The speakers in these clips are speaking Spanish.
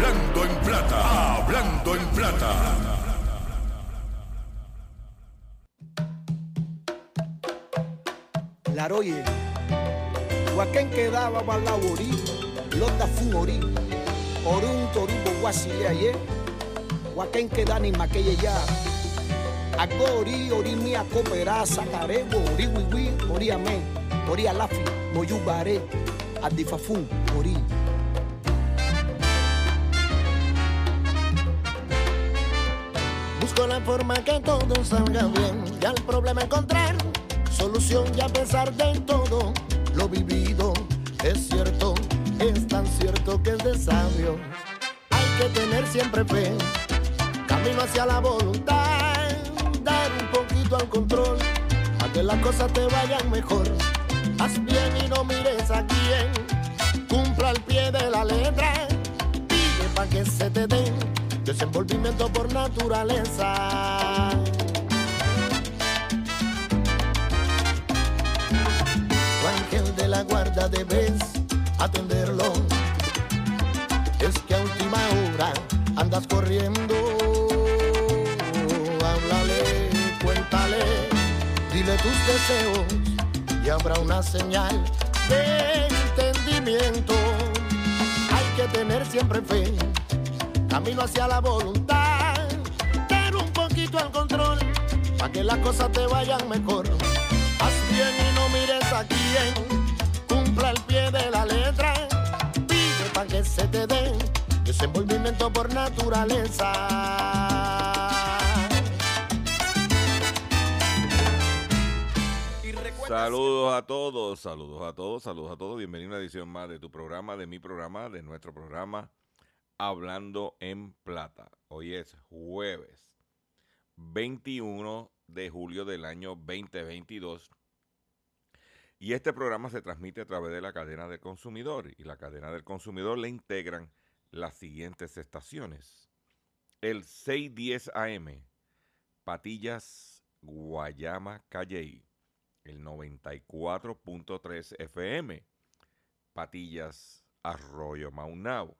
Hablando en plata, hablando en plata. Laroye, Huacán quedaba balaborí, lota fumori, orun toribo guasile aye, Huacán queda ni maquille ya, agori ori mi acopera sacarebo, ori wiwi, ori amén, ori alafi, moyubare, adifafun, ori. Busco la forma que todo salga bien y al problema encontrar solución y a pesar de todo lo vivido es cierto, es tan cierto que es de sabio. Hay que tener siempre fe, camino hacia la voluntad, dar un poquito al control, a que las cosas te vayan mejor. Haz bien y no mires a quién, cumpla al pie de la letra, pide pa' que se te den desenvolvimiento por naturaleza. Tu ángel de la guarda debes atenderlo. Es que a última hora andas corriendo. Háblale, cuéntale, dile tus deseos y habrá una señal de entendimiento. Hay que tener siempre fe camino hacia la voluntad, dar un poquito al control, para que las cosas te vayan mejor. Haz bien y no mires a quién, cumpla el pie de la letra, pide para que se te dé desenvolvimiento por naturaleza. Saludos a todos, saludos a todos, saludos a todos. Bienvenido a una edición más de tu programa, de mi programa, de nuestro programa Hablando en Plata. Hoy es jueves 21 de julio del año 2022. Y este programa se transmite a través de la cadena del consumidor. Y la cadena del consumidor le integran las siguientes estaciones. El 610 AM, Patillas, Guayama, Calley. El 94.3 FM, Patillas, Arroyo Maunao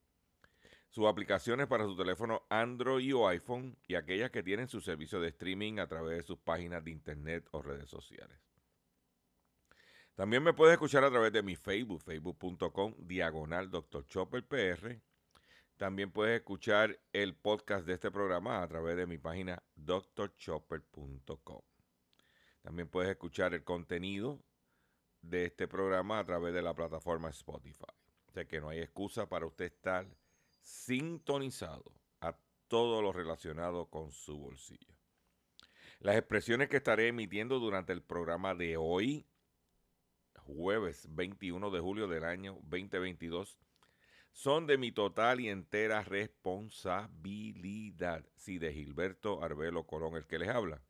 sus aplicaciones para su teléfono Android o iPhone y aquellas que tienen su servicio de streaming a través de sus páginas de internet o redes sociales. También me puedes escuchar a través de mi Facebook, facebook.com, diagonal Dr. Chopper PR. También puedes escuchar el podcast de este programa a través de mi página drchopper.com. También puedes escuchar el contenido de este programa a través de la plataforma Spotify. O sea que no hay excusa para usted estar sintonizado a todo lo relacionado con su bolsillo. Las expresiones que estaré emitiendo durante el programa de hoy, jueves 21 de julio del año 2022, son de mi total y entera responsabilidad. Sí, de Gilberto Arbelo Colón, el que les habla.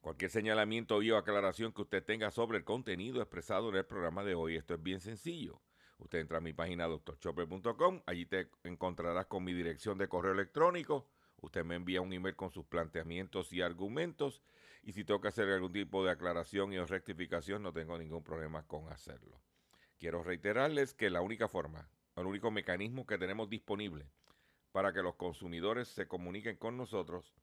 Cualquier señalamiento o aclaración que usted tenga sobre el contenido expresado en el programa de hoy, esto es bien sencillo. Usted entra a mi página doctorchopper.com, allí te encontrarás con mi dirección de correo electrónico. Usted me envía un email con sus planteamientos y argumentos. Y si tengo que hacer algún tipo de aclaración y o rectificación, no tengo ningún problema con hacerlo. Quiero reiterarles que la única forma, el único mecanismo que tenemos disponible para que los consumidores se comuniquen con nosotros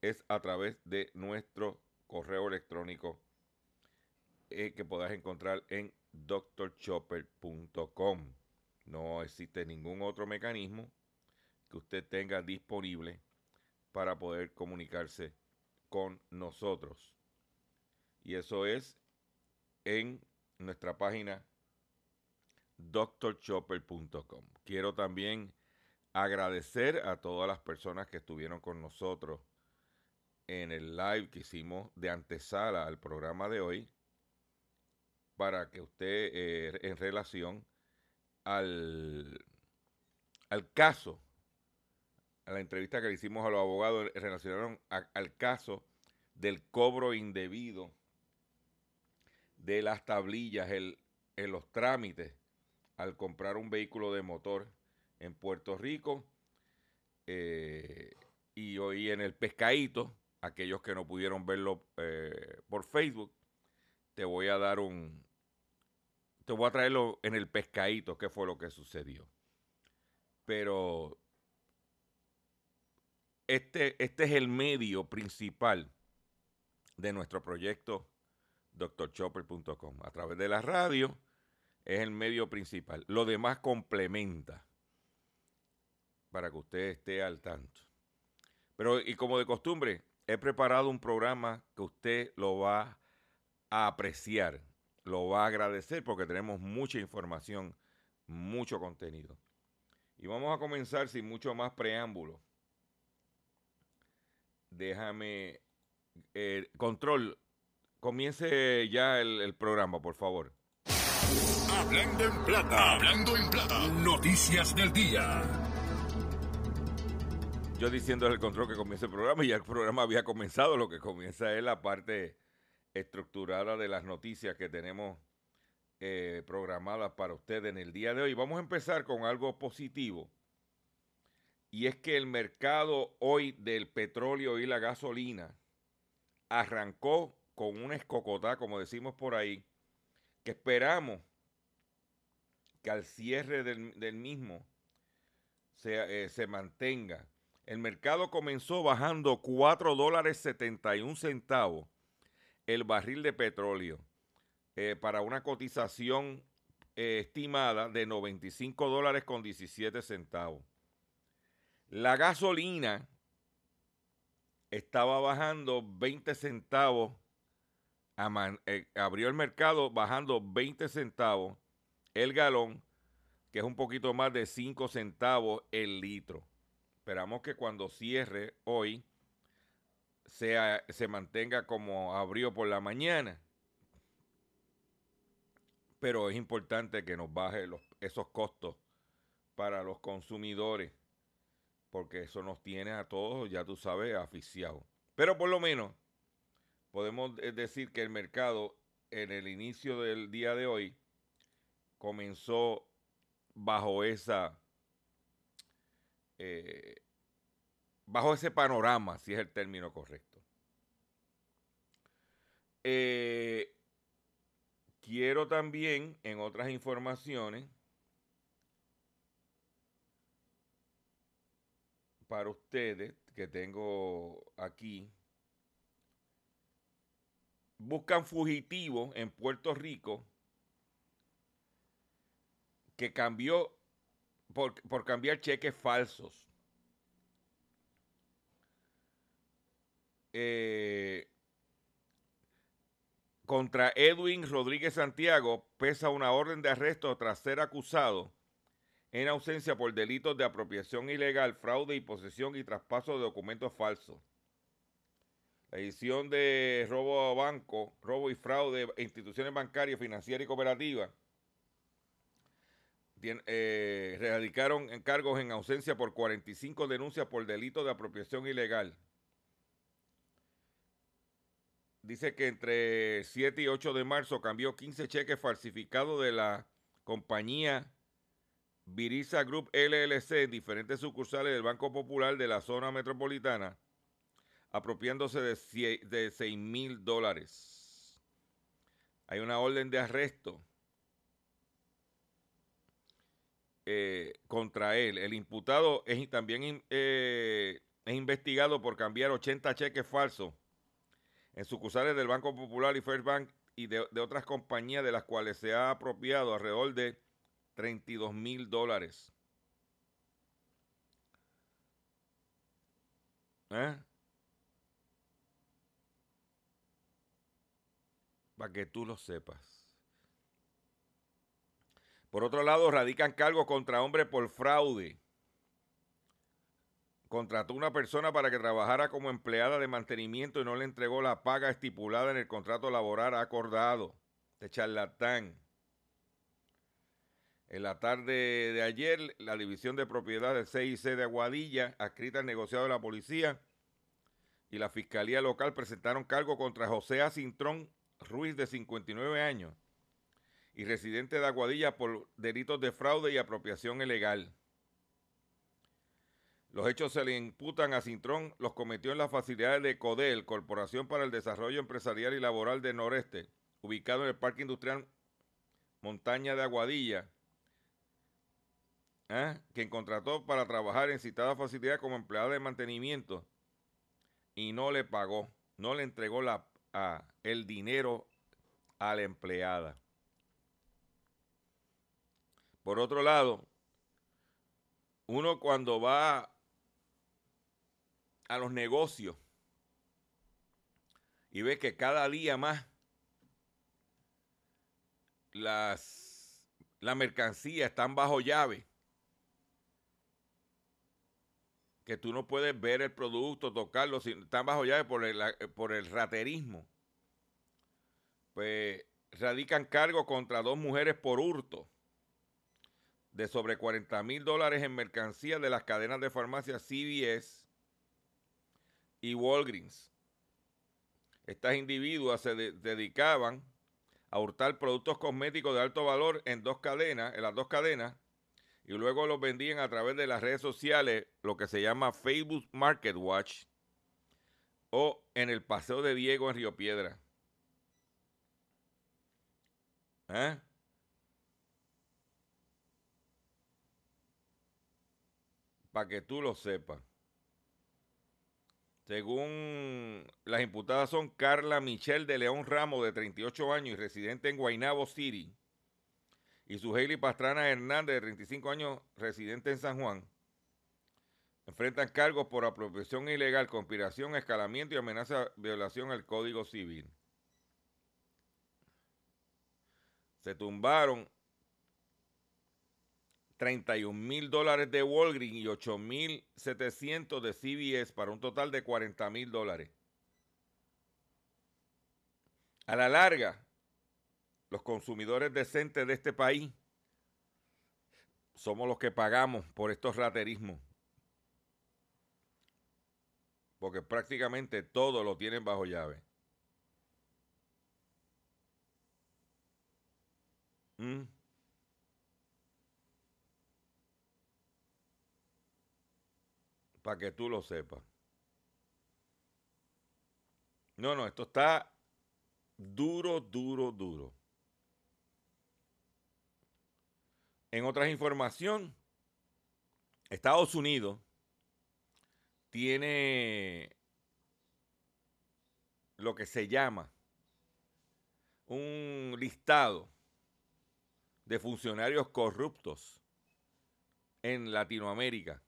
es a través de nuestro correo electrónico eh, que podrás encontrar en drchopper.com. No existe ningún otro mecanismo que usted tenga disponible para poder comunicarse con nosotros. Y eso es en nuestra página drchopper.com. Quiero también agradecer a todas las personas que estuvieron con nosotros en el live que hicimos de antesala al programa de hoy para que usted eh, en relación al, al caso, a la entrevista que le hicimos a los abogados relacionaron al caso del cobro indebido de las tablillas en los trámites al comprar un vehículo de motor en Puerto Rico eh, y hoy en el pescadito, aquellos que no pudieron verlo eh, por Facebook, te voy a dar un, te voy a traerlo en el pescadito, qué fue lo que sucedió. Pero este, este es el medio principal de nuestro proyecto drchopper.com. A través de la radio es el medio principal. Lo demás complementa para que usted esté al tanto. Pero, y como de costumbre, he preparado un programa que usted lo va a apreciar, lo va a agradecer porque tenemos mucha información, mucho contenido. Y vamos a comenzar sin mucho más preámbulo. Déjame, eh, control, comience ya el programa, por favor. Hablando en plata. Hablando en plata. Noticias del día. Yo diciendo el control que comience el programa y ya el programa había comenzado. Lo que comienza es la parte estructurada de las noticias que tenemos eh, programadas para ustedes en el día de hoy. Vamos a empezar con algo positivo. Y es que el mercado hoy del petróleo y la gasolina arrancó con una escocotá, como decimos por ahí, que esperamos que al cierre del, mismo se, eh, se, mantenga. El mercado comenzó bajando 4 dólares 71 centavos el barril de petróleo eh, para una cotización eh, estimada de 95 dólares con 17 centavos. La gasolina estaba bajando 20 centavos, abrió el mercado bajando 20 centavos el galón, que es un poquito más de 5 centavos el litro. Esperamos que cuando cierre hoy sea, se mantenga como abrió por la mañana. Pero es importante que nos baje los, esos costos para los consumidores, porque eso nos tiene a todos, ya tú sabes, aficiados. Pero por lo menos podemos decir que el mercado en el inicio del día de hoy comenzó bajo esa eh, bajo ese panorama, si es el término correcto. Eh, quiero también, en otras informaciones, para ustedes que tengo aquí, buscan fugitivos en Puerto Rico que cambió por, cambiar cheques falsos. Eh, contra Edwin Rodríguez Santiago pesa una orden de arresto tras ser acusado en ausencia por delitos de apropiación ilegal, fraude y posesión y traspaso de documentos falsos. La edición de robo a banco, robo y fraude instituciones bancarias, financieras y cooperativas eh, radicaron encargos en ausencia por 45 denuncias por delito de apropiación ilegal. Dice que entre 7 y 8 de marzo cambió 15 cheques falsificados de la compañía Virisa Group LLC en diferentes sucursales del Banco Popular de la zona metropolitana, apropiándose de, de 6 mil dólares. Hay una orden de arresto Eh, contra él. El imputado es también eh, es investigado por cambiar 80 cheques falsos en sucursales del Banco Popular y First Bank y de, otras compañías de las cuales se ha apropiado alrededor de 32 mil dólares. ¿Eh? Para que tú lo sepas. Por otro lado, radican cargos contra hombre por fraude. Contrató una persona para que trabajara como empleada de mantenimiento y no le entregó la paga estipulada en el contrato laboral acordado. De charlatán. En la tarde de ayer, la División de Propiedad del CIC de Aguadilla, adscrita al negociado de la policía y la Fiscalía Local presentaron cargo contra José Acintrón Ruiz, de 59 años, y residente de Aguadilla por delitos de fraude y apropiación ilegal. Los hechos se le imputan a Cintrón, los cometió en las facilidades de CODEL, Corporación para el Desarrollo Empresarial y Laboral del Noreste, ubicado en el Parque Industrial Montaña de Aguadilla, ¿eh? quien contrató para trabajar en citada facilidad como empleada de mantenimiento y no le pagó, no le entregó el dinero a la empleada. Por otro lado, uno cuando va a los negocios y ve que cada día más las, la mercancía están bajo llave, que tú no puedes ver el producto, tocarlo, están bajo llave por el, por el raterismo. Pues radican cargo contra dos mujeres por hurto de sobre 40 mil dólares en mercancía de las cadenas de farmacia CVS y Walgreens. Estas individuas se dedicaban a hurtar productos cosméticos de alto valor en dos cadenas, en las dos cadenas, y luego los vendían a través de las redes sociales, lo que se llama Facebook Market Watch, o en el Paseo de Diego en Río Piedra. ¿Eh? Para que tú lo sepas. Según las imputadas son Carla Michelle de León Ramos, de 38 años y residente en Guaynabo City, y su Hailey Pastrana Hernández, de 35 años, residente en San Juan, enfrentan cargos por apropiación ilegal, conspiración, escalamiento y amenaza de violación al Código Civil. Se tumbaron 31 mil dólares de Walgreens y 8 mil 700 de CBS para un total de 40 mil dólares. A la larga, los consumidores decentes de este país somos los que pagamos por estos raterismos. Porque prácticamente todo lo tienen bajo llave. ¿Mm? Para que tú lo sepas. No, no, esto está duro, duro, duro. En otras información, Estados Unidos tiene lo que se llama un listado de funcionarios corruptos en Latinoamérica.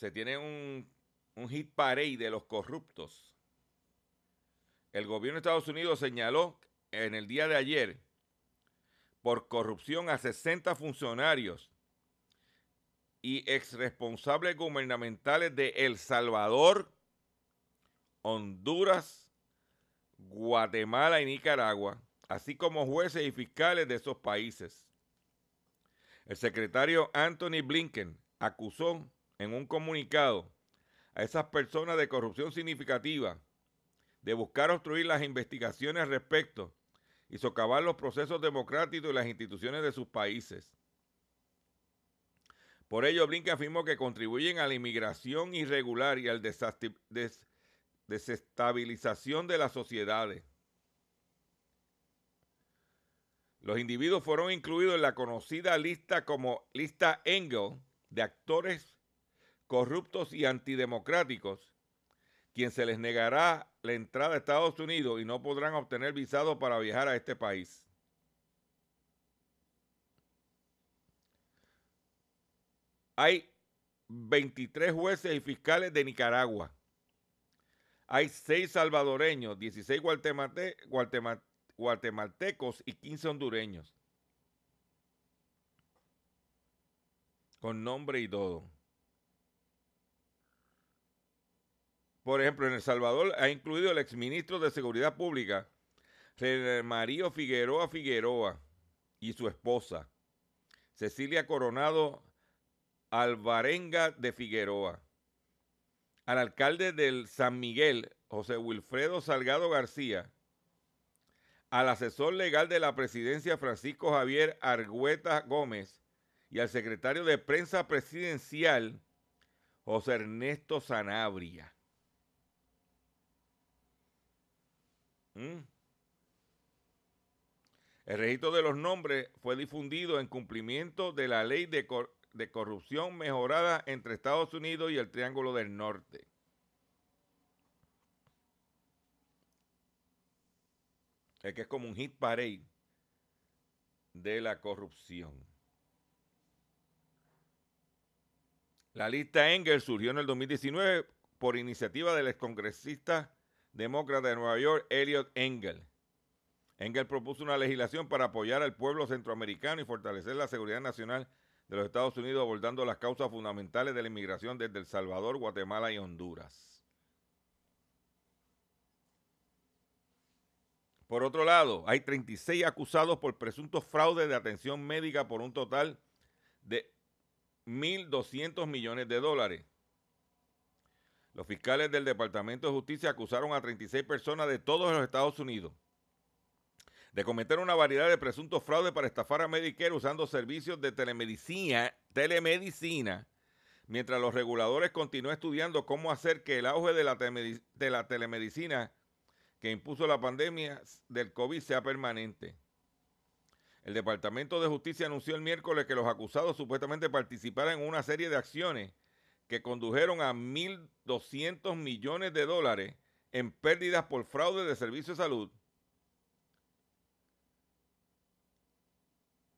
Se tiene un, un hit parade de los corruptos. El gobierno de Estados Unidos señaló en el día de ayer por corrupción a 60 funcionarios y exresponsables gubernamentales de El Salvador, Honduras, Guatemala y Nicaragua, así como jueces y fiscales de esos países. El secretario Anthony Blinken acusó en un comunicado a esas personas de corrupción significativa, de buscar obstruir las investigaciones respecto y socavar los procesos democráticos y las instituciones de sus países. Por ello, Blinken afirmó que contribuyen a la inmigración irregular y a la desestabilización de las sociedades. Los individuos fueron incluidos en la conocida lista como lista Engel de actores corruptos y antidemocráticos, quien se les negará la entrada a Estados Unidos y no podrán obtener visado para viajar a este país. Hay 23 jueces y fiscales de Nicaragua. Hay 6 salvadoreños, 16 guatemaltecos y 15 hondureños. Con nombre y todo. Por ejemplo, en El Salvador ha incluido el exministro de Seguridad Pública, Mario Figueroa Figueroa, y su esposa, Cecilia Coronado Alvarenga de Figueroa. Al alcalde del San Miguel, José Wilfredo Salgado García. Al asesor legal de la presidencia, Francisco Javier Argüeta Gómez. Y al secretario de prensa presidencial, José Ernesto Sanabria. ¿Mm? El registro de los nombres fue difundido en cumplimiento de la ley de, corrupción mejorada entre Estados Unidos y el Triángulo del Norte. Es que es como un hit parade de la corrupción. La lista Engel surgió en el 2019 por iniciativa del excongresista demócrata de Nueva York, Elliot Engel. Engel propuso una legislación para apoyar al pueblo centroamericano y fortalecer la seguridad nacional de los Estados Unidos abordando las causas fundamentales de la inmigración desde El Salvador, Guatemala y Honduras. Por otro lado, hay 36 acusados por presuntos fraudes de atención médica por un total de 1.200 millones de dólares. Los fiscales del Departamento de Justicia acusaron a 36 personas de todos los Estados Unidos de cometer una variedad de presuntos fraudes para estafar a Medicare usando servicios de telemedicina, telemedicina mientras los reguladores continúan estudiando cómo hacer que el auge de la, de la telemedicina que impuso la pandemia del COVID sea permanente. El Departamento de Justicia anunció el miércoles que los acusados supuestamente participaron en una serie de acciones que condujeron a 1.200 millones de dólares en pérdidas por fraude de servicios de salud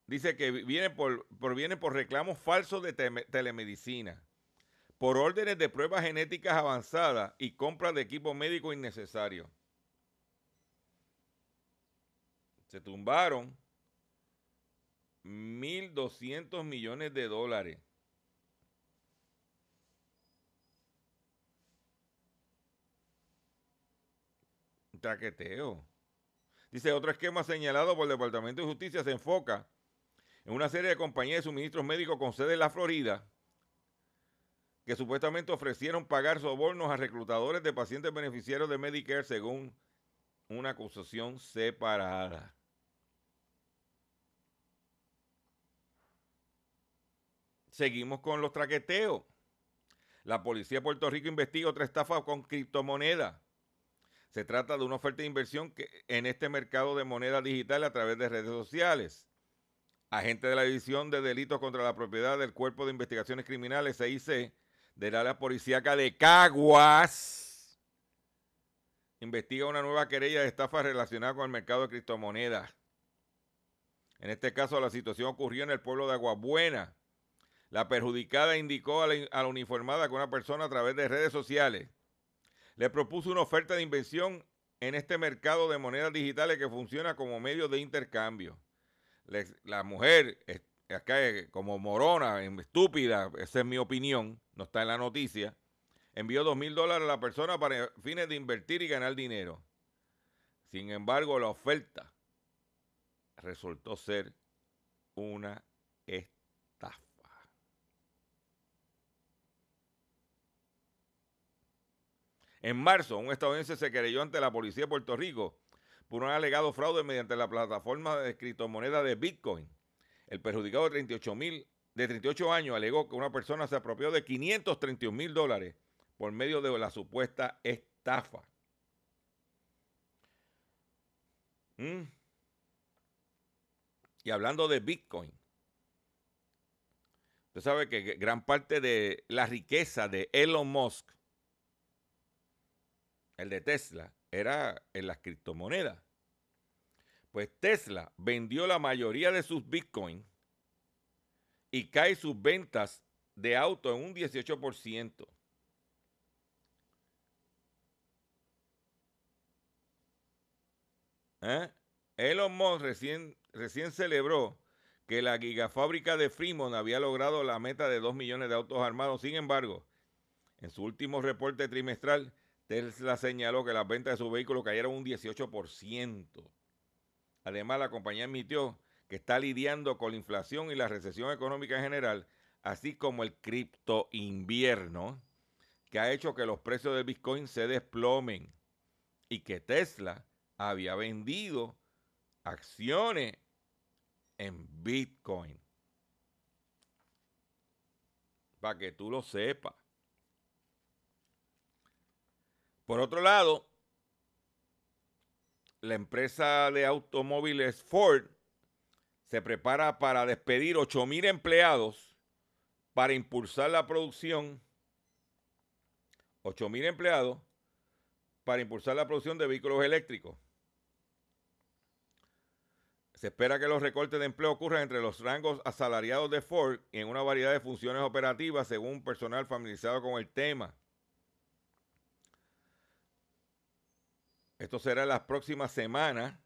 Dice que viene por, proviene por reclamos falsos de telemedicina, por órdenes de pruebas genéticas avanzadas y compras de equipo médico innecesario. Se tumbaron 1.200 millones de dólares. Traqueteo. Dice, otro esquema señalado por el Departamento de Justicia se enfoca en una serie de compañías de suministros médicos con sede en la Florida que supuestamente ofrecieron pagar sobornos a reclutadores de pacientes beneficiarios de Medicare según una acusación separada. Seguimos con los traqueteos. La policía de Puerto Rico investiga otra estafa con criptomonedas. Se trata de una oferta de inversión en este mercado de moneda digital a través de redes sociales. Agente de la División de Delitos contra la Propiedad del Cuerpo de Investigaciones Criminales, CIC, del área policíaca de Caguas, investiga una nueva querella de estafa relacionada con el mercado de criptomonedas. En este caso, la situación ocurrió en el pueblo de Aguabuena. La perjudicada indicó a la, a la, uniformada que una persona a través de redes sociales le propuso una oferta de inversión en este mercado de monedas digitales que funciona como medio de intercambio la mujer, acá como morona, estúpida, esa es mi opinión, no está en la noticia, envió dos mil dólares a la persona para fines de invertir y ganar dinero. Sin embargo, la oferta resultó ser una estafa. En marzo, un estadounidense se querelló ante la policía de Puerto Rico por un alegado fraude mediante la plataforma de criptomoneda de Bitcoin. El perjudicado de 38 mil de 38 años alegó que una persona se apropió de 531 mil dólares por medio de la supuesta estafa. Mm. Y hablando de Bitcoin, usted sabe que gran parte de la riqueza de Elon Musk, el de Tesla, era en las criptomonedas. Pues Tesla vendió la mayoría de sus bitcoins y cae sus ventas de autos en un 18%. ¿Eh? Elon Musk recién, recién celebró que la gigafábrica de Fremont había logrado la meta de 2 millones de autos armados. Sin embargo, en su último reporte trimestral, Tesla señaló que las ventas de su vehículo cayeron un 18%. Además, la compañía admitió que está lidiando con la inflación y la recesión económica en general, así como el cripto invierno, que ha hecho que los precios del Bitcoin se desplomen y que Tesla había vendido acciones en Bitcoin. Para que tú lo sepas. Por otro lado, la empresa de automóviles Ford se prepara para despedir 8 mil empleados para impulsar la producción. 8 mil empleados para impulsar la producción de vehículos eléctricos. Se espera que los recortes de empleo ocurran entre los rangos asalariados de Ford y en una variedad de funciones operativas según personal familiarizado con el tema. Esto será las próximas semanas.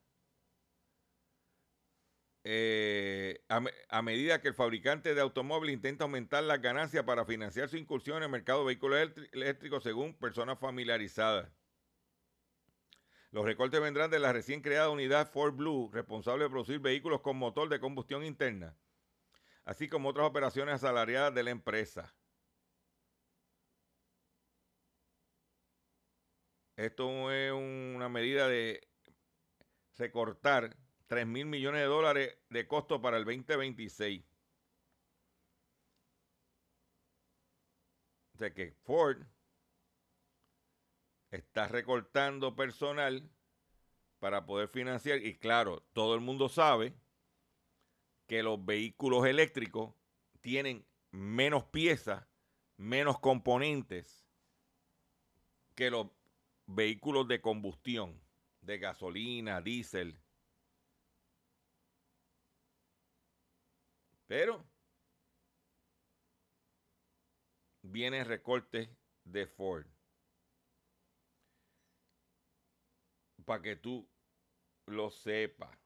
Eh, a, a, medida que el fabricante de automóviles intenta aumentar las ganancias para financiar su incursión en el mercado de vehículos eléctricos según personas familiarizadas. Los recortes vendrán de la recién creada unidad Ford Blue, responsable de producir vehículos con motor de combustión interna, así como otras operaciones asalariadas de la empresa. Esto es una medida de recortar 3 mil millones de dólares de costo para el 2026. O sea que Ford está recortando personal para poder financiar. Y claro, todo el mundo sabe que los vehículos eléctricos tienen menos piezas, menos componentes que los vehículos de combustión, de gasolina, diésel. Pero viene recortes de Ford. para que tú lo sepas.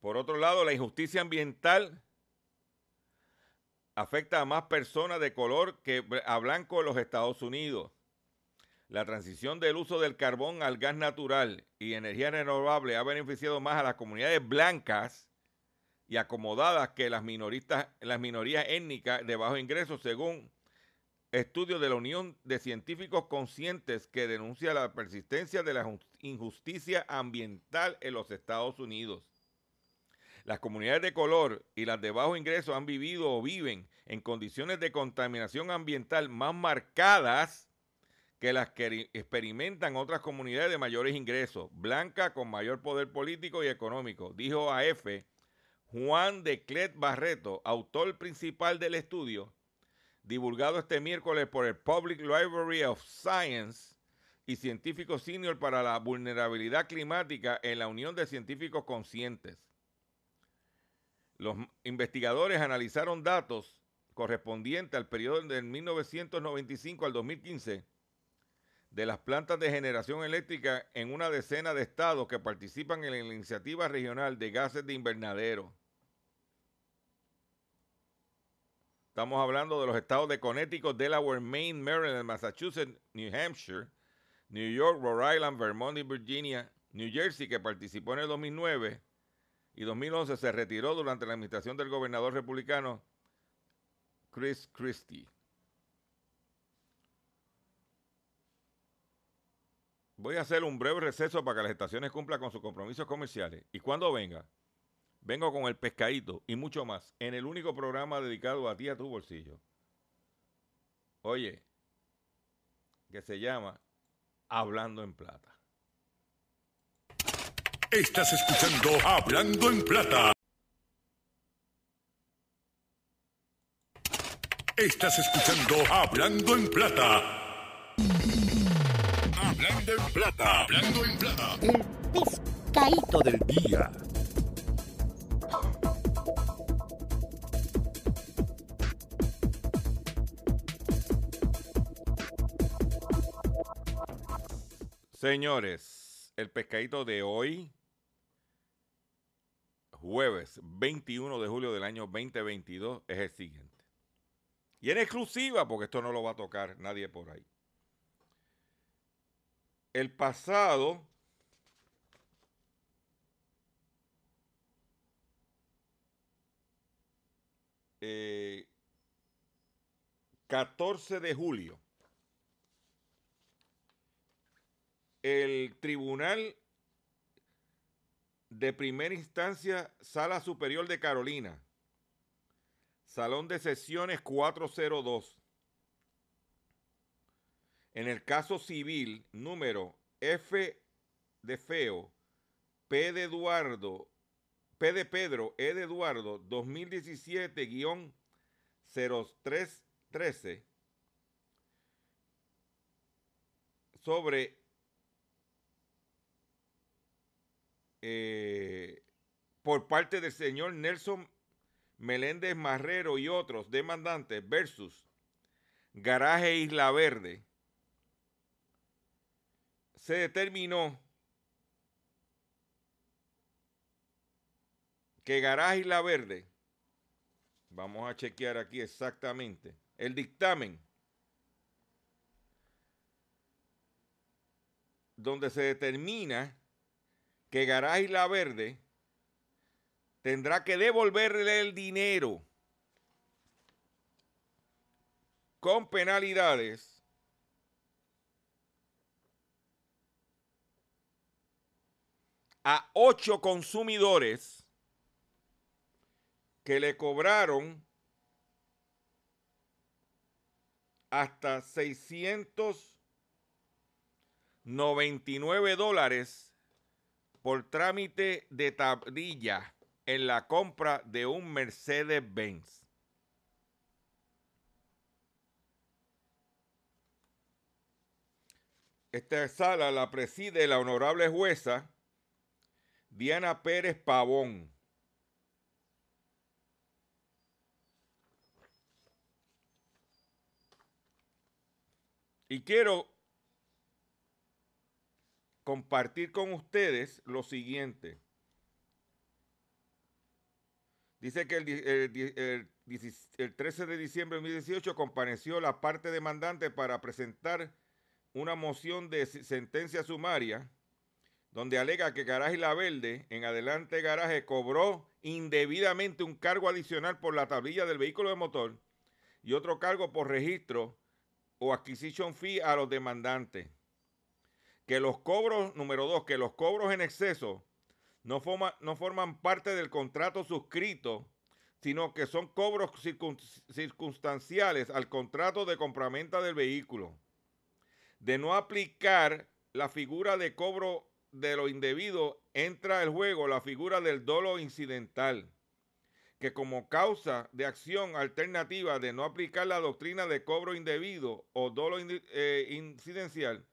Por otro lado, la injusticia ambiental afecta a más personas de color que a blanco en los Estados Unidos. La transición del uso del carbón al gas natural y energía renovable ha beneficiado más a las comunidades blancas y acomodadas que las, minoristas, las minorías étnicas de bajo ingreso, según estudio de la Unión de Científicos Conscientes que denuncia la persistencia de la injusticia ambiental en los Estados Unidos. Las comunidades de color y las de bajo ingreso han vivido o viven en condiciones de contaminación ambiental más marcadas que las que experimentan otras comunidades de mayores ingresos, blanca con mayor poder político y económico, dijo AF Juan de Clet Barreto, autor principal del estudio, divulgado este miércoles por el Public Library of Science y científico senior para la vulnerabilidad climática en la Unión de Científicos Conscientes. Los investigadores analizaron datos correspondientes al periodo del 1995 al 2015 de las plantas de generación eléctrica en una decena de estados que participan en la iniciativa regional de gases de invernadero. Estamos hablando de los estados de Connecticut, Delaware, Maine, Maryland, Massachusetts, New Hampshire, New York, Rhode Island, Vermont y Virginia, New Jersey, que participó en el 2009 y 2011 se retiró durante la administración del gobernador republicano Chris Christie. Voy a hacer un breve receso para que las estaciones cumplan con sus compromisos comerciales. Y cuando venga, Vengo con el pescadito y mucho más en el único programa dedicado a ti, a tu bolsillo. Oye, que se llama Hablando en Plata. Estás escuchando Hablando en Plata. Estás escuchando Hablando en Plata. Hablando en Plata. Hablando en Plata. El pescadito del día. Señores, el pescadito de hoy jueves 21 de julio del año 2022, es el siguiente. Y en exclusiva, porque esto no lo va a tocar nadie por ahí. El pasado eh, 14 de julio, el Tribunal de Primera Instancia, Sala Superior de Carolina, Salón de Sesiones 402, en el caso civil número F de Feo, P de Eduardo, P de Pedro, E de Eduardo, 2017-0313, sobre eh, por parte del señor Nelson Meléndez Marrero y otros demandantes versus Garaje Isla Verde, se determinó que Garaje Isla Verde, vamos a chequear aquí exactamente, el dictamen donde se determina que Garay La Verde tendrá que devolverle el dinero con penalidades a ocho consumidores que le cobraron hasta 699 dólares por trámite de tablilla en la compra de un Mercedes-Benz. Esta sala la preside la honorable jueza Diana Pérez Pavón. Y quiero compartir con ustedes lo siguiente. Dice que el, 13 de diciembre de 2018 compareció la parte demandante para presentar una moción de sentencia sumaria donde alega que Garaje La Verde, en adelante Garaje, cobró indebidamente un cargo adicional por la tablilla del vehículo de motor y otro cargo por registro o acquisition fee a los demandantes que los cobros, número dos, que los cobros en exceso no, no forman parte del contrato suscrito, sino que son cobros circunstanciales al contrato de compraventa del vehículo. De no aplicar la figura de cobro de lo indebido, entra el juego la figura del dolo incidental, que como causa de acción alternativa de no aplicar la doctrina de cobro indebido o dolo eh, incidencial,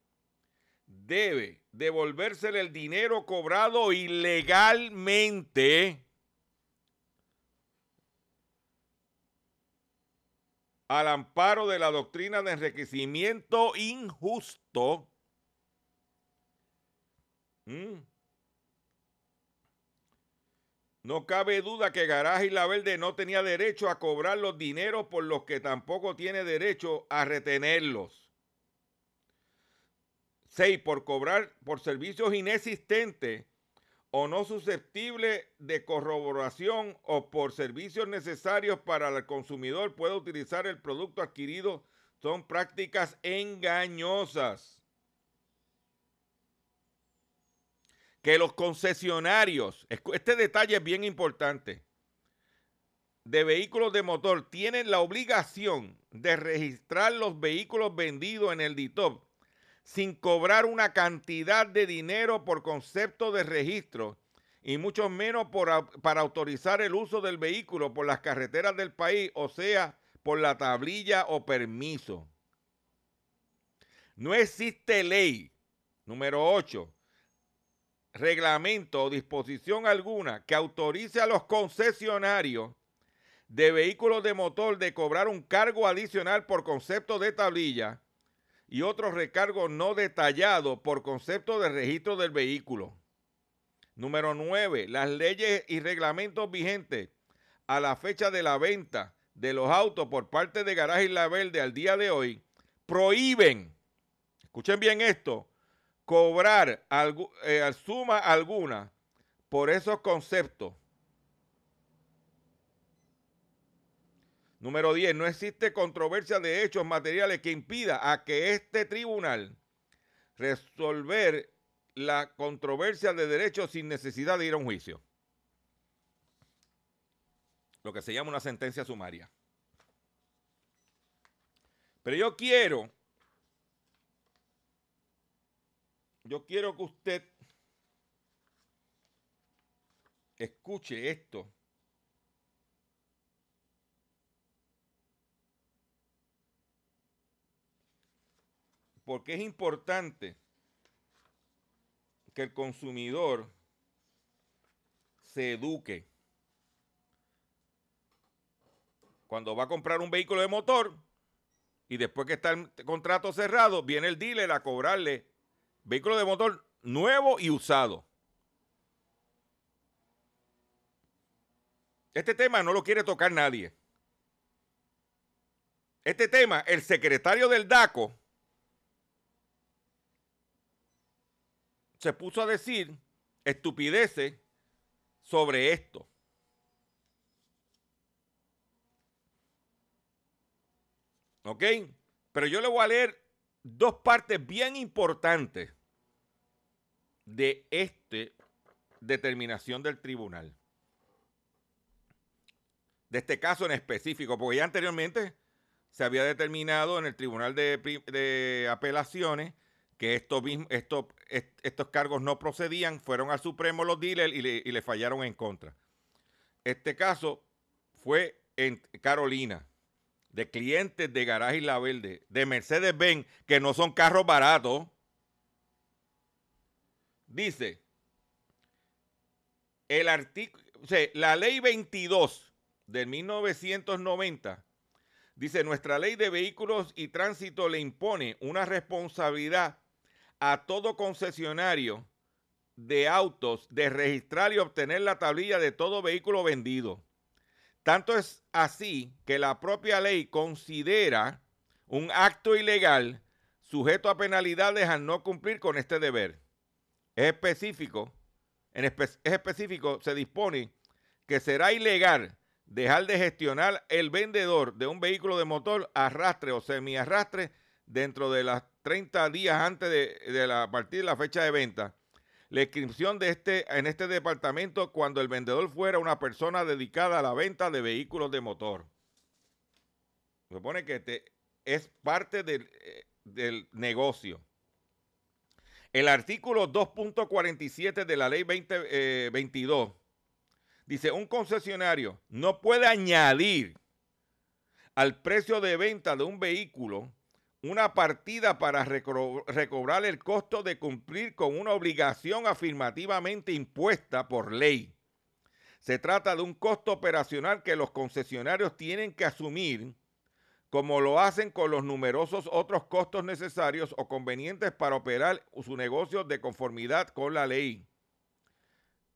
debe devolvérsele el dinero cobrado ilegalmente al amparo de la doctrina de enriquecimiento injusto. Mm. No cabe duda que Garaje y La Verde no tenía derecho a cobrar los dineros por los que tampoco tiene derecho a retenerlos. 6. Por cobrar por servicios inexistentes o no susceptibles de corroboración o por servicios necesarios para el consumidor puede utilizar el producto adquirido son prácticas engañosas. Que los concesionarios, este detalle es bien importante, de vehículos de motor tienen la obligación de registrar los vehículos vendidos en el DITOP sin cobrar una cantidad de dinero por concepto de registro y mucho menos para autorizar el uso del vehículo por las carreteras del país, o sea, por la tablilla o permiso. No existe ley, número 8, reglamento o disposición alguna que autorice a los concesionarios de vehículos de motor de cobrar un cargo adicional por concepto de tablilla y otros recargos no detallados por concepto de registro del vehículo. Número 9. Las leyes y reglamentos vigentes a la fecha de la venta de los autos por parte de Garaje La Verde al día de hoy prohíben, escuchen bien esto, cobrar eh, suma alguna por esos conceptos. Número 10. No existe controversia de hechos materiales que impida a que este tribunal resolver la controversia de derechos sin necesidad de ir a un juicio. Lo que se llama una sentencia sumaria. Pero yo quiero, yo quiero que usted escuche esto. Porque es importante que el consumidor se eduque. Cuando va a comprar un vehículo de motor y después que está el contrato cerrado, viene el dealer a cobrarle vehículo de motor nuevo y usado. Este tema no lo quiere tocar nadie. Este tema, el secretario del DACO se puso a decir estupideces sobre esto. ¿Ok? Pero yo le voy a leer dos partes bien importantes de esta determinación del tribunal. De este caso en específico, porque ya anteriormente se había determinado en el Tribunal de, de Apelaciones que estos, cargos no procedían, fueron al Supremo los dealers y le, y le fallaron en contra. Este caso fue en Carolina, de clientes de Garaje La Verde, de Mercedes-Benz, que no son carros baratos. Dice, el sea, la ley 22 de 1990 dice, nuestra ley de vehículos y tránsito le impone una responsabilidad a todo concesionario de autos de registrar y obtener la tablilla de todo vehículo vendido. Tanto es así que la propia ley considera un acto ilegal sujeto a penalidades al no cumplir con este deber. Es específico, es específico, se dispone que será ilegal dejar de gestionar el vendedor de un vehículo de motor arrastre o semiarrastre dentro de las 30 días antes de, partir de la fecha de venta. La inscripción de este, en este departamento cuando el vendedor fuera una persona dedicada a la venta de vehículos de motor. Se supone que este es parte del, eh, negocio. El artículo 2.47 de la ley 2022 eh, dice, un concesionario no puede añadir al precio de venta de un vehículo una partida para recobrar el costo de cumplir con una obligación afirmativamente impuesta por ley. Se trata de un costo operacional que los concesionarios tienen que asumir, como lo hacen con los numerosos otros costos necesarios o convenientes para operar su negocio de conformidad con la ley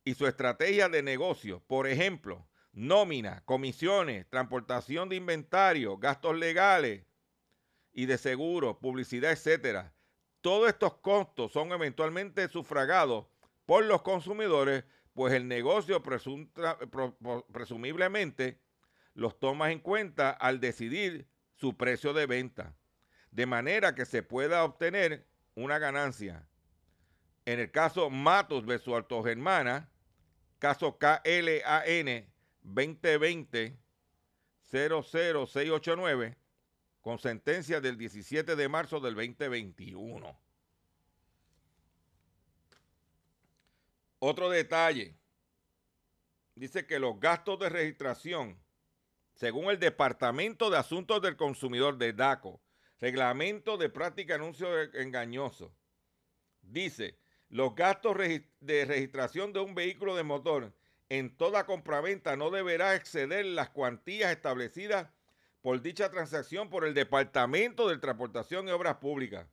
y su estrategia de negocio. Por ejemplo, nómina, comisiones, transportación de inventario, gastos legales, y de seguro, publicidad, etcétera. Todos estos costos son eventualmente sufragados por los consumidores, pues el negocio presumiblemente los toma en cuenta al decidir su precio de venta, de manera que se pueda obtener una ganancia. En el caso Matos versus Alto Germana, caso KLAN 2020 00689, con sentencia del 17 de marzo del 2021. Otro detalle. Dice que los gastos de registración, según el Departamento de Asuntos del Consumidor de DACO, Reglamento de Práctica Anuncio Engañoso, dice, los gastos de registración de un vehículo de motor en toda compraventa no deberá exceder las cuantías establecidas por dicha transacción por el Departamento de Transportación y Obras Públicas.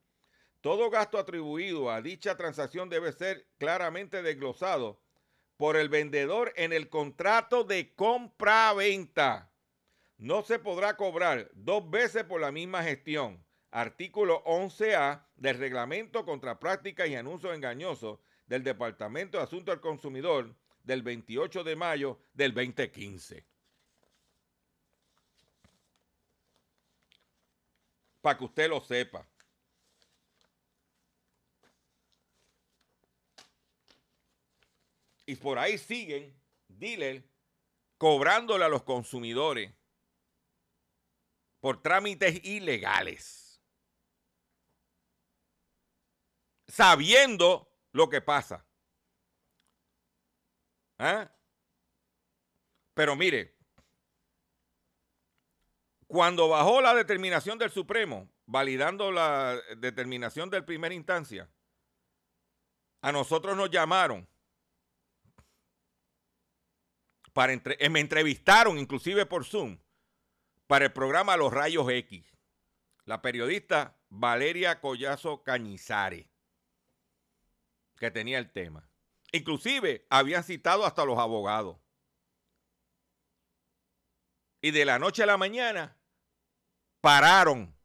Todo gasto atribuido a dicha transacción debe ser claramente desglosado por el vendedor en el contrato de compra-venta. No se podrá cobrar dos veces por la misma gestión. Artículo 11A del Reglamento contra Prácticas y Anuncios Engañosos del Departamento de Asuntos del Consumidor del 28 de mayo del 2015. Para que usted lo sepa. Y por ahí siguen dealers cobrándole a los consumidores por trámites ilegales. Sabiendo lo que pasa. ¿Ah? Pero mire, cuando bajó la determinación del Supremo, validando la determinación del primera instancia, a nosotros nos llamaron para eh, me entrevistaron inclusive por Zoom para el programa Los Rayos X. La periodista Valeria Collazo Cañizares, que tenía el tema. Inclusive habían citado hasta los abogados. Y de la noche a la mañana pararon.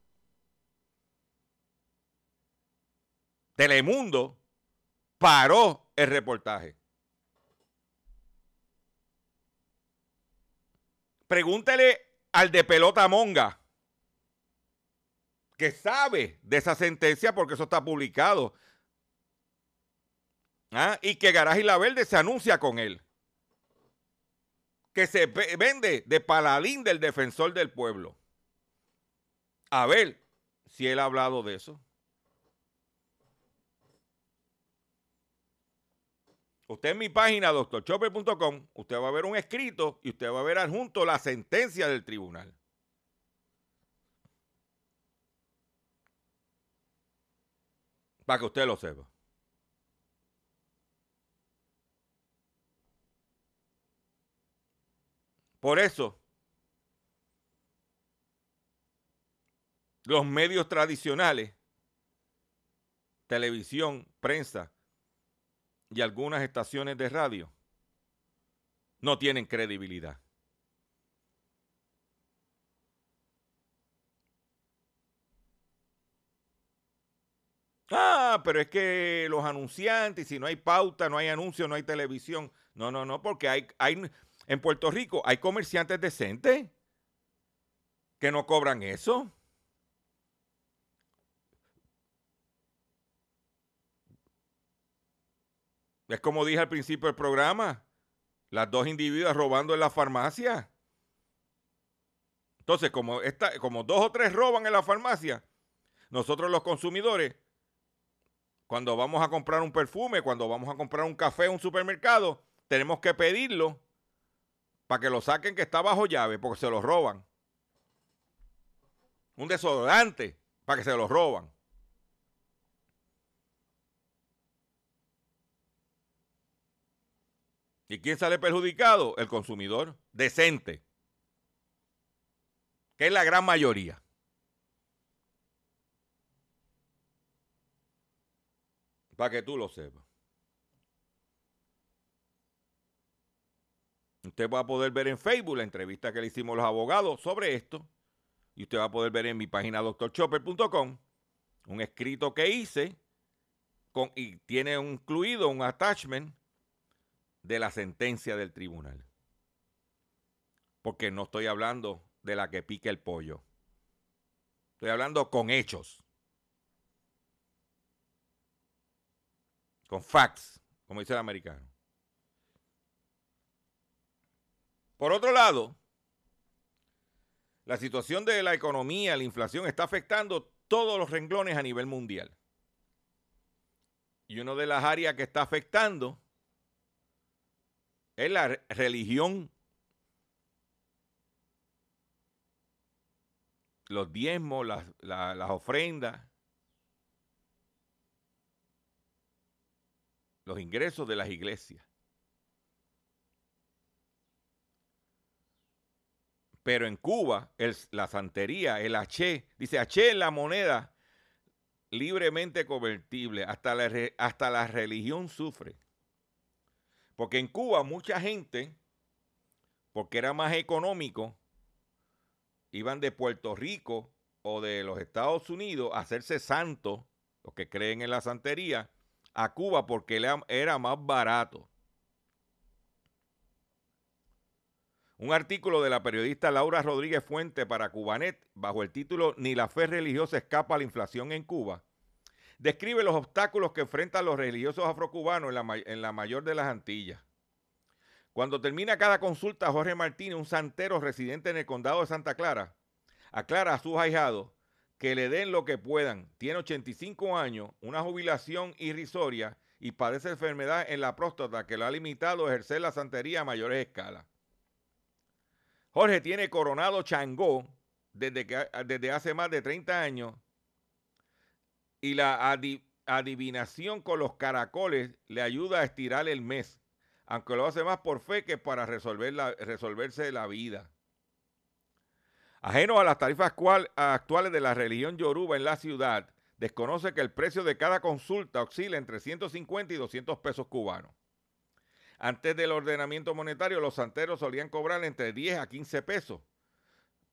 Telemundo paró el reportaje. Pregúntele al de pelota monga, que sabe de esa sentencia porque eso está publicado. ¿Ah? Y que Garaje La Verde se anuncia con él. Que se vende de paladín del defensor del pueblo. A ver si él ha hablado de eso. Usted en mi página, doctorchopper.com, usted va a ver un escrito y usted va a ver adjunto la sentencia del tribunal. Para que usted lo sepa. Por eso, los medios tradicionales, televisión, prensa, y algunas estaciones de radio no tienen credibilidad. Ah, pero es que los anunciantes, si no hay pauta, no hay anuncio, no hay televisión. No, no, no, porque hay, hay en Puerto Rico hay comerciantes decentes que no cobran eso. Es como dije al principio del programa, las dos individuas robando en la farmacia. Entonces, como, esta, como dos o tres roban en la farmacia, nosotros los consumidores, cuando vamos a comprar un perfume, cuando vamos a comprar un café en un supermercado, tenemos que pedirlo para que lo saquen que está bajo llave, porque se lo roban. Un desodorante, para que se lo roban. ¿Y quién sale perjudicado? El consumidor decente, que es la gran mayoría. Para que tú lo sepas. Usted va a poder ver en Facebook la entrevista que le hicimos los abogados sobre esto. Y usted va a poder ver en mi página doctorchopper.com un escrito que hice con, y tiene incluido un attachment de la sentencia del tribunal. Porque no estoy hablando de la que pique el pollo. Estoy hablando con hechos. Con facts, como dice el americano. Por otro lado, la situación de la economía, la inflación, está afectando todos los renglones a nivel mundial. Y una de las áreas que está afectando es la religión. Los diezmos, las, ofrendas, los ingresos de las iglesias. Pero en Cuba, la santería, el H, dice H la moneda libremente convertible. Hasta la, hasta la religión sufre. Porque en Cuba mucha gente, porque era más económico, iban de Puerto Rico o de los Estados Unidos a hacerse santos, los que creen en la santería, a Cuba porque era más barato. Un artículo de la periodista Laura Rodríguez Fuente para Cubanet, bajo el título Ni la fe religiosa escapa a la inflación en Cuba, describe los obstáculos que enfrentan los religiosos afrocubanos en la, en la mayor de las Antillas. Cuando termina cada consulta, Jorge Martínez, un santero residente en el condado de Santa Clara, aclara a sus ahijados que le den lo que puedan. Tiene 85 años, una jubilación irrisoria y padece enfermedad en la próstata que lo ha limitado a ejercer la santería a mayores escalas. Jorge tiene coronado Changó desde, que, desde hace más de 30 años y la adivinación con los caracoles le ayuda a estirar el mes, aunque lo hace más por fe que para resolverse la vida. Ajeno a las tarifas actuales de la religión yoruba en la ciudad, desconoce que el precio de cada consulta oscila entre 150 y 200 pesos cubanos. Antes del ordenamiento monetario, los santeros solían cobrar entre 10 a 15 pesos,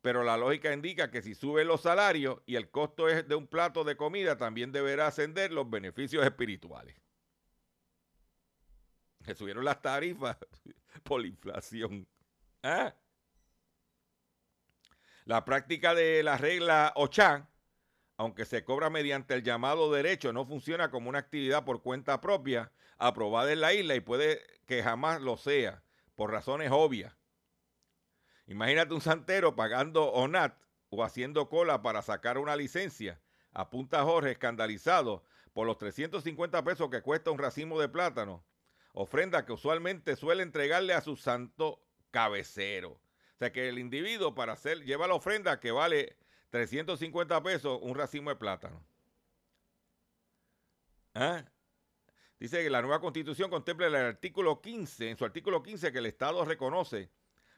pero la lógica indica que si suben los salarios y el costo es de un plato de comida, también deberá ascender los beneficios espirituales. Que subieron las tarifas por la inflación. ¿Ah? La práctica de la regla OCHA, aunque se cobra mediante el llamado derecho, no funciona como una actividad por cuenta propia aprobada en la isla y puede que jamás lo sea, por razones obvias. Imagínate un santero pagando ONAT o haciendo cola para sacar una licencia. Apunta Jorge escandalizado por los 350 pesos que cuesta un racimo de plátano. Ofrenda que usualmente suele entregarle a su santo cabecero. O sea que el individuo para hacer, lleva la ofrenda que vale 350 pesos un racimo de plátano. ¿Ah? Dice que la nueva constitución contempla el artículo 15, en su artículo 15 que el Estado reconoce,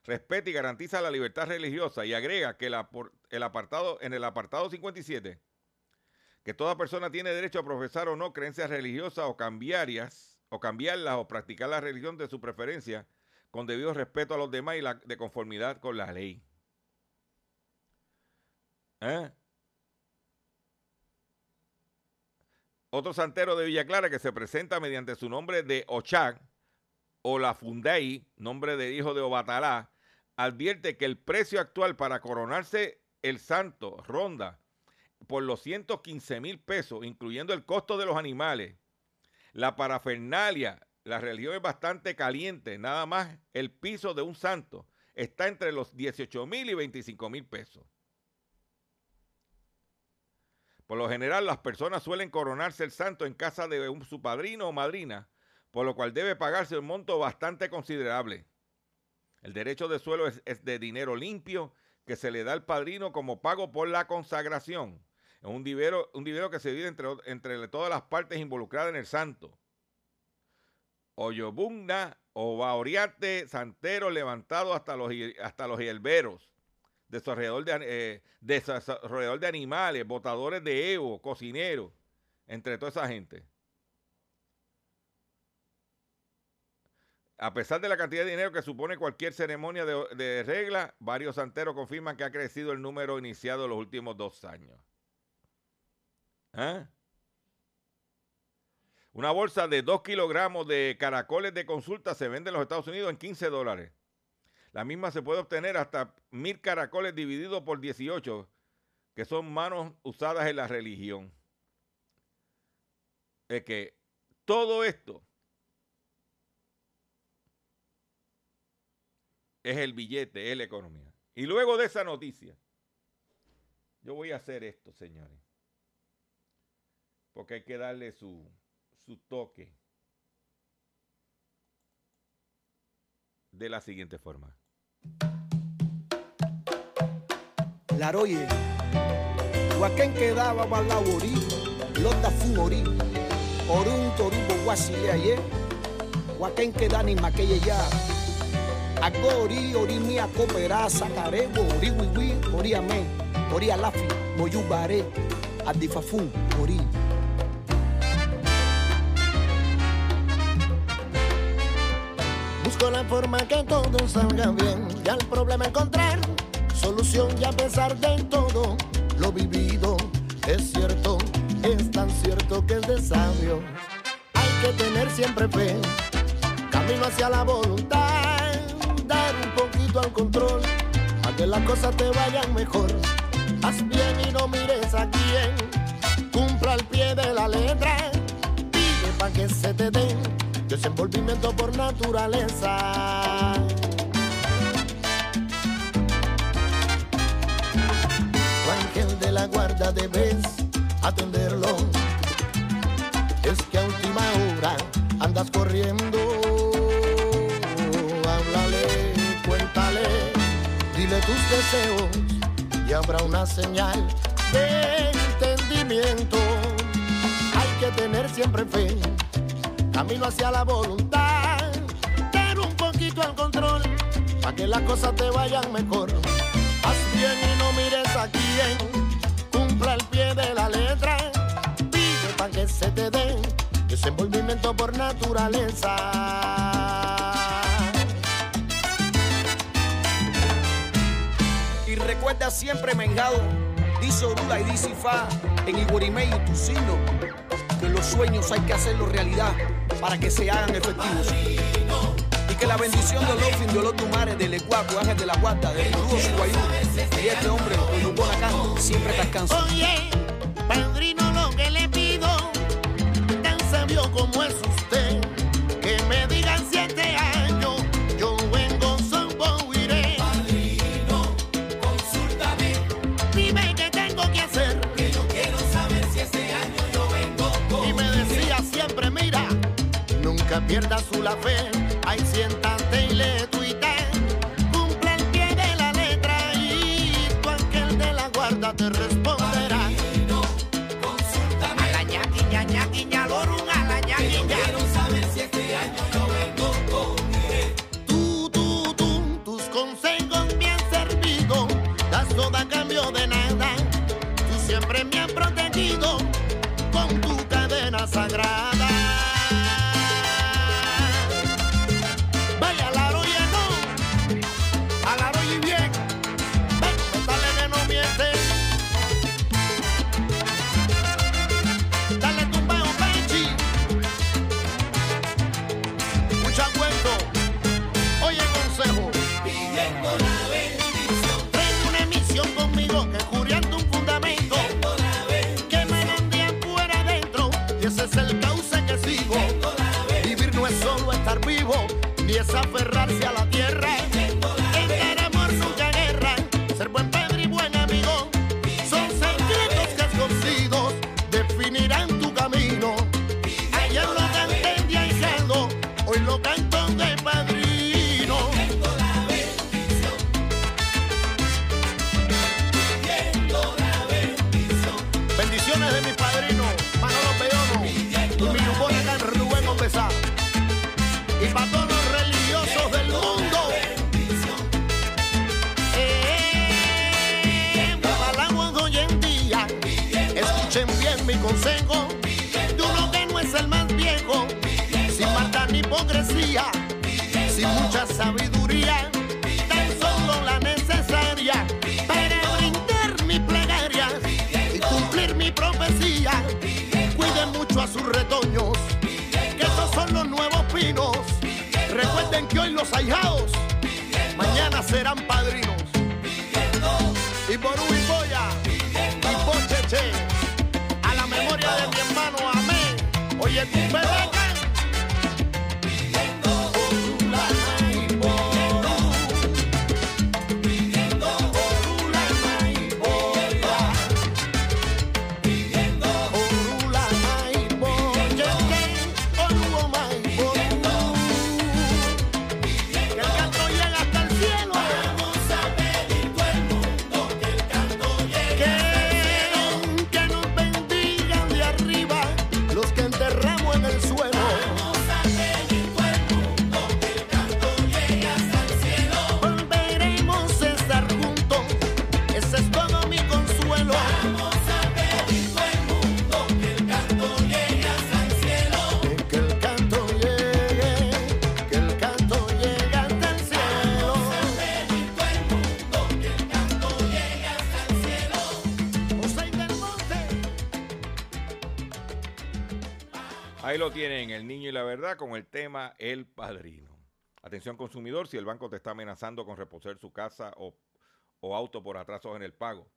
respeta y garantiza la libertad religiosa y agrega que el apartado, en el apartado 57 que toda persona tiene derecho a profesar o no creencias religiosas o cambiarias o cambiarlas o practicar la religión de su preferencia con debido respeto a los demás y de conformidad con la ley. ¿Eh? Otro santero de Villa Clara que se presenta mediante su nombre de Ochag o la Fundei, nombre de hijo de Obatalá, advierte que el precio actual para coronarse el santo ronda por los 115 mil pesos, incluyendo el costo de los animales, la parafernalia, la religión es bastante caliente, nada más el piso de un santo está entre los 18 mil y 25 mil pesos. Por lo general, las personas suelen coronarse el santo en casa de un, su padrino o madrina, por lo cual debe pagarse un monto bastante considerable. El derecho de suelo es, de dinero limpio que se le da al padrino como pago por la consagración. Es un dinero, un que se divide entre, entre todas las partes involucradas en el santo. Oyobugna, Obaoriate, Santero, levantado hasta los, hasta los hierberos, desarrollador de, eh, de animales, botadores de Evo, cocineros, entre toda esa gente. A pesar de la cantidad de dinero que supone cualquier ceremonia de, regla, varios santeros confirman que ha crecido el número iniciado en los últimos dos años. ¿Ah? Una bolsa de 2 kilogramos de caracoles de consulta se vende en los Estados Unidos en 15 dólares. La misma se puede obtener hasta mil caracoles divididos por 18, que son manos usadas en la religión. Es que todo esto es el billete, es la economía. Y luego de esa noticia, yo voy a hacer esto, señores. Porque hay que darle su, su toque de la siguiente forma. Laroye, Huaquén quedaba balaborí, lota fumorí, orun toribo guasile aye, Huaquén queda ni maqueye ya, Agori, ori mia coopera, sacaré, ori wiwi, ori amé, ori alafi, moyubare, adifafun, ori. Busco la forma que todo salga bien y al problema encontrar solución y a pesar de todo lo vivido es cierto, es tan cierto que es de sabio. Hay que tener siempre fe, camino hacia la voluntad, al control, a que las cosas te vayan mejor. Haz bien y no mires a quién, cumpla al pie de la letra, pide pa' que se te den desenvolvimiento por naturaleza. Tu ángel de la guarda debes atenderlo. Es que a última hora andas corriendo. Háblale, dile tus deseos y habrá una señal de entendimiento. Hay que tener siempre fe camino hacia la voluntad, dar un poquito al control, para que las cosas te vayan mejor. Haz bien y no mires a quién, cumpla el pie de la letra, pide para que se te dé desenvolvimiento por naturaleza. Recuerda siempre, Mengado, dice Orula y dice Fa, en Iguarimé y Tucino, que los sueños hay que hacerlos realidad para que se hagan efectivos. Y que la bendición de los de los tumares, del Ecuaco, Ángel de la Guata, del Burúo Guayú, y este hombre, Oyubonacán, siempre descansa. Oye, nunca pierdas su la fe. Los ahijados mañana serán padrinos. Y por Ubipoya y por Cheche, a la memoria de mi hermano Amén. Oye, tu pedaca. Tienen, el niño y la verdad, con el tema El Padrino. Atención consumidor, si el banco te está amenazando con reposer su casa o, o auto por atrasos en el pago.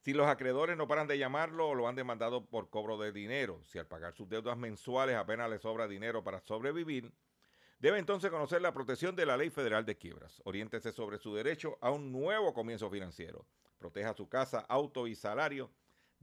Si los acreedores no paran de llamarlo o lo han demandado por cobro de dinero, si al pagar sus deudas mensuales apenas le sobra dinero para sobrevivir, debe entonces conocer la protección de la Ley Federal de Quiebras. Oriéntese sobre su derecho a un nuevo comienzo financiero. Proteja su casa, auto y salario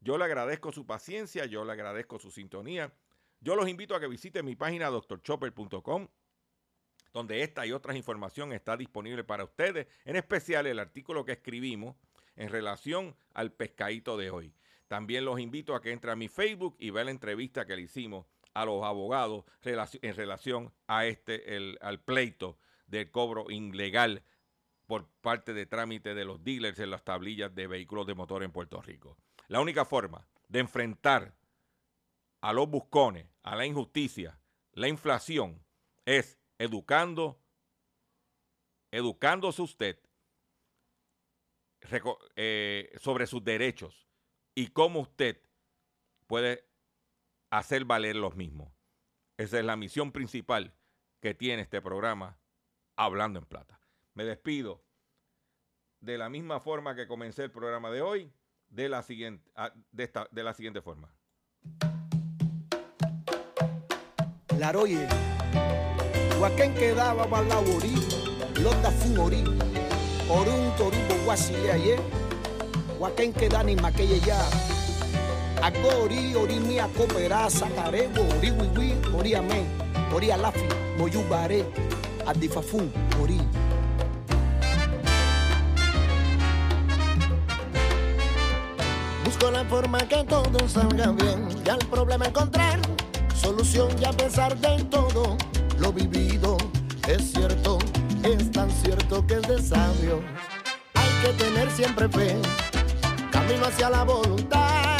Yo le agradezco su paciencia, yo le agradezco su sintonía. Yo los invito a que visiten mi página doctorchopper.com, donde esta y otras información está disponible para ustedes, en especial el artículo que escribimos en relación al pescadito de hoy. También los invito a que entren a mi Facebook y vean la entrevista que le hicimos a los abogados en relación a este, el, al pleito del cobro ilegal por parte de trámite de los dealers en las tablillas de vehículos de motor en Puerto Rico. La única forma de enfrentar a los buscones, a la injusticia, la inflación, es educando, educándose usted eh, sobre sus derechos y cómo usted puede hacer valer los mismos. Esa es la misión principal que tiene este programa Hablando en Plata. Me despido de la misma forma que comencé el programa de hoy, de la siguiente, ah, de esta, de la siguiente forma. Laroye, Huaquén quedaba balaborí, Londa fumorí, Orun torubo guasile aye, Huaquén queda ni maquille ya. Agori, ori mi acopera, sacarebo, ori wiwi, ori amén, ori alafi, moyubare, adifafun, ori. Busco la forma que todo salga bien y al problema encontrar solución y a pesar de todo lo vivido es cierto, es tan cierto que es de sabio. Hay que tener siempre fe, camino hacia la voluntad,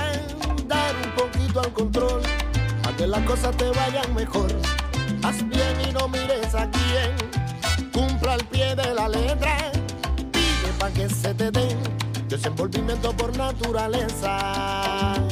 dar un poquito al control, a que las cosas te vayan mejor. Haz bien y no mires a quién, cumpla al pie de la letra, pide para que se te den desenvolvimiento por naturaleza.